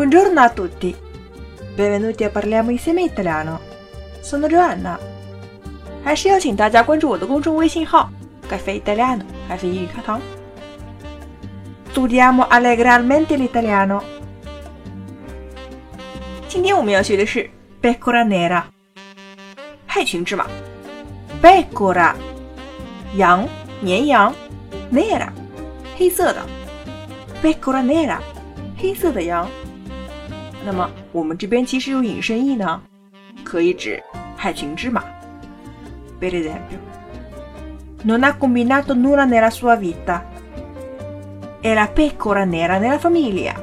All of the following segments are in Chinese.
a tutti, benvenuti a parliamo insieme italiano. Sono Joanna，还是要请大家关注我的公众微信号“咖啡 italiano”，咖啡英语课堂。Studiamo allegramente l'italiano。今天我们要学的是 pecora nera，害群之马。pecora，羊，绵羊，nera，黑色的。pecora nera，黑色的羊。 那么我们这边其实有引申义呢，可以指害群之马。Per esempio, non ha combinato nulla nella sua vita. È la pecora nera nella famiglia.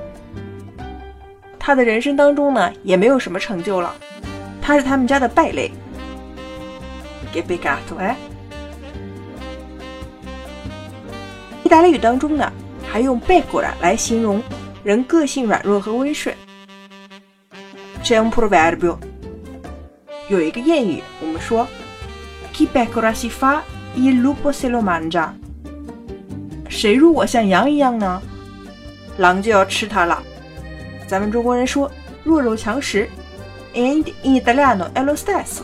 他的人生当中呢，也没有什么成就了，他是他们家的败类。Che peccato, eh？意大利语当中呢，还用 pecora 来形容人个性软弱和温顺。C'è un proverbio，有一个谚语，我们说，chi pecora si fa, il lupo se lo mangia。谁如果像羊一样呢，狼就要吃它了。咱们中国人说弱肉强食，and in italiano è lo stesso。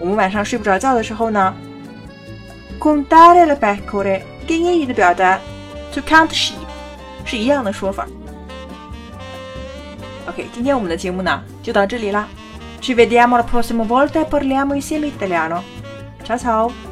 我们晚上睡不着觉的时候呢，contare le pecore 跟英语的表达 to count sheep 是一样的说法。Ok，今天我们的节目呢就到这里啦。Ci vediamo la prossima volta e parliamo insieme italiano. Ciao ciao!